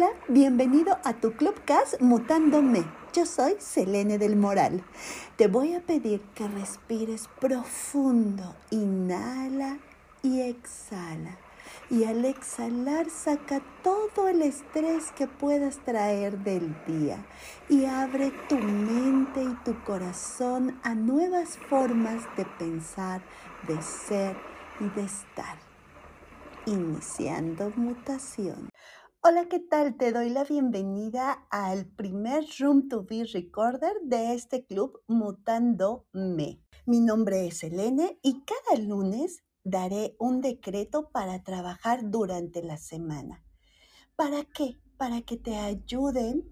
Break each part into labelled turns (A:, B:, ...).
A: Hola, bienvenido a tu Clubcast Mutándome. Yo soy Selene del Moral. Te voy a pedir que respires profundo. Inhala y exhala. Y al exhalar saca todo el estrés que puedas traer del día y abre tu mente y tu corazón a nuevas formas de pensar, de ser y de estar. Iniciando mutación. Hola, ¿qué tal? Te doy la bienvenida al primer Room to Be Recorder de este club Mutando Me. Mi nombre es Elene y cada lunes daré un decreto para trabajar durante la semana. ¿Para qué? Para que te ayuden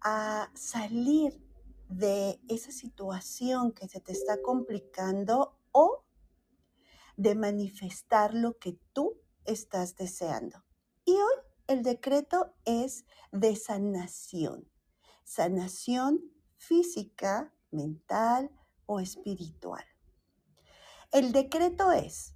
A: a salir de esa situación que se te está complicando o de manifestar lo que tú estás deseando. Y hoy el decreto es de sanación. Sanación física, mental o espiritual. El decreto es,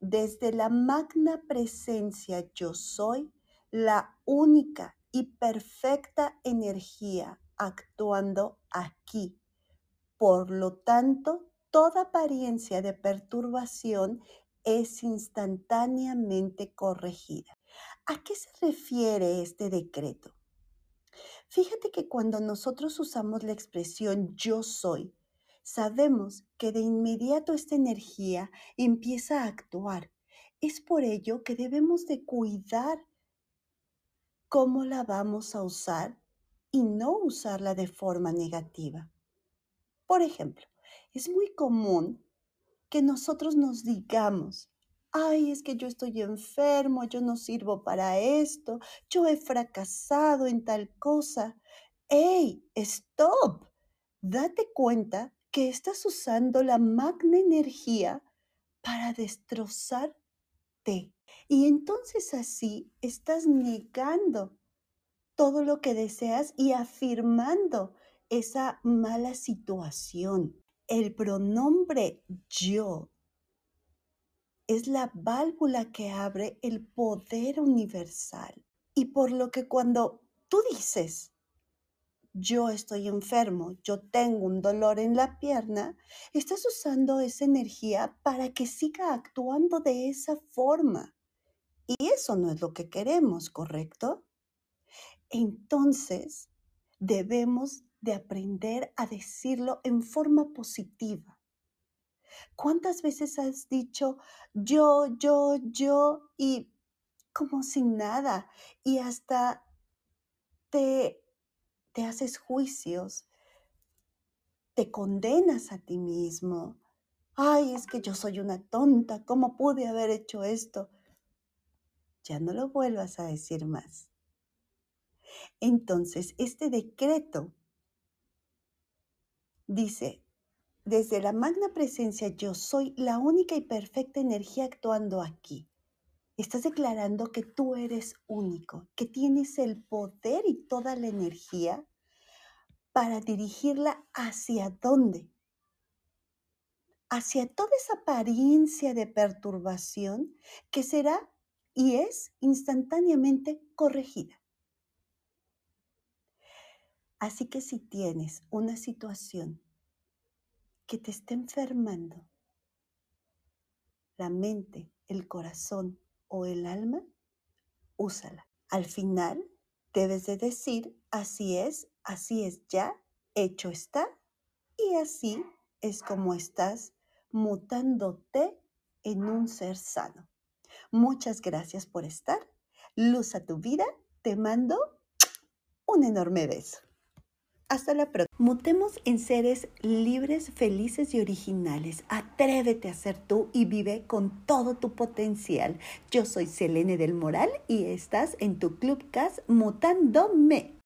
A: desde la magna presencia yo soy, la única y perfecta energía actuando aquí. Por lo tanto, toda apariencia de perturbación es instantáneamente corregida. ¿A qué se refiere este decreto? Fíjate que cuando nosotros usamos la expresión yo soy, sabemos que de inmediato esta energía empieza a actuar. Es por ello que debemos de cuidar cómo la vamos a usar y no usarla de forma negativa. Por ejemplo, es muy común que nosotros nos digamos, ay, es que yo estoy enfermo, yo no sirvo para esto, yo he fracasado en tal cosa. ¡Ey, stop! Date cuenta que estás usando la magna energía para destrozarte. Y entonces así estás negando todo lo que deseas y afirmando esa mala situación. El pronombre yo es la válvula que abre el poder universal. Y por lo que cuando tú dices, yo estoy enfermo, yo tengo un dolor en la pierna, estás usando esa energía para que siga actuando de esa forma. Y eso no es lo que queremos, ¿correcto? Entonces, debemos de aprender a decirlo en forma positiva. ¿Cuántas veces has dicho yo, yo, yo y como sin nada? Y hasta te, te haces juicios, te condenas a ti mismo. Ay, es que yo soy una tonta, ¿cómo pude haber hecho esto? Ya no lo vuelvas a decir más. Entonces, este decreto dice, desde la magna presencia yo soy la única y perfecta energía actuando aquí. Estás declarando que tú eres único, que tienes el poder y toda la energía para dirigirla hacia dónde. Hacia toda esa apariencia de perturbación que será y es instantáneamente corregida. Así que si tienes una situación que te esté enfermando la mente, el corazón o el alma, úsala. Al final debes de decir, así es, así es ya, hecho está, y así es como estás mutándote en un ser sano. Muchas gracias por estar. Luz a tu vida. Te mando un enorme beso. Hasta la próxima. Mutemos en seres libres, felices y originales. Atrévete a ser tú y vive con todo tu potencial. Yo soy Selene del Moral y estás en tu Clubcast Mutándome.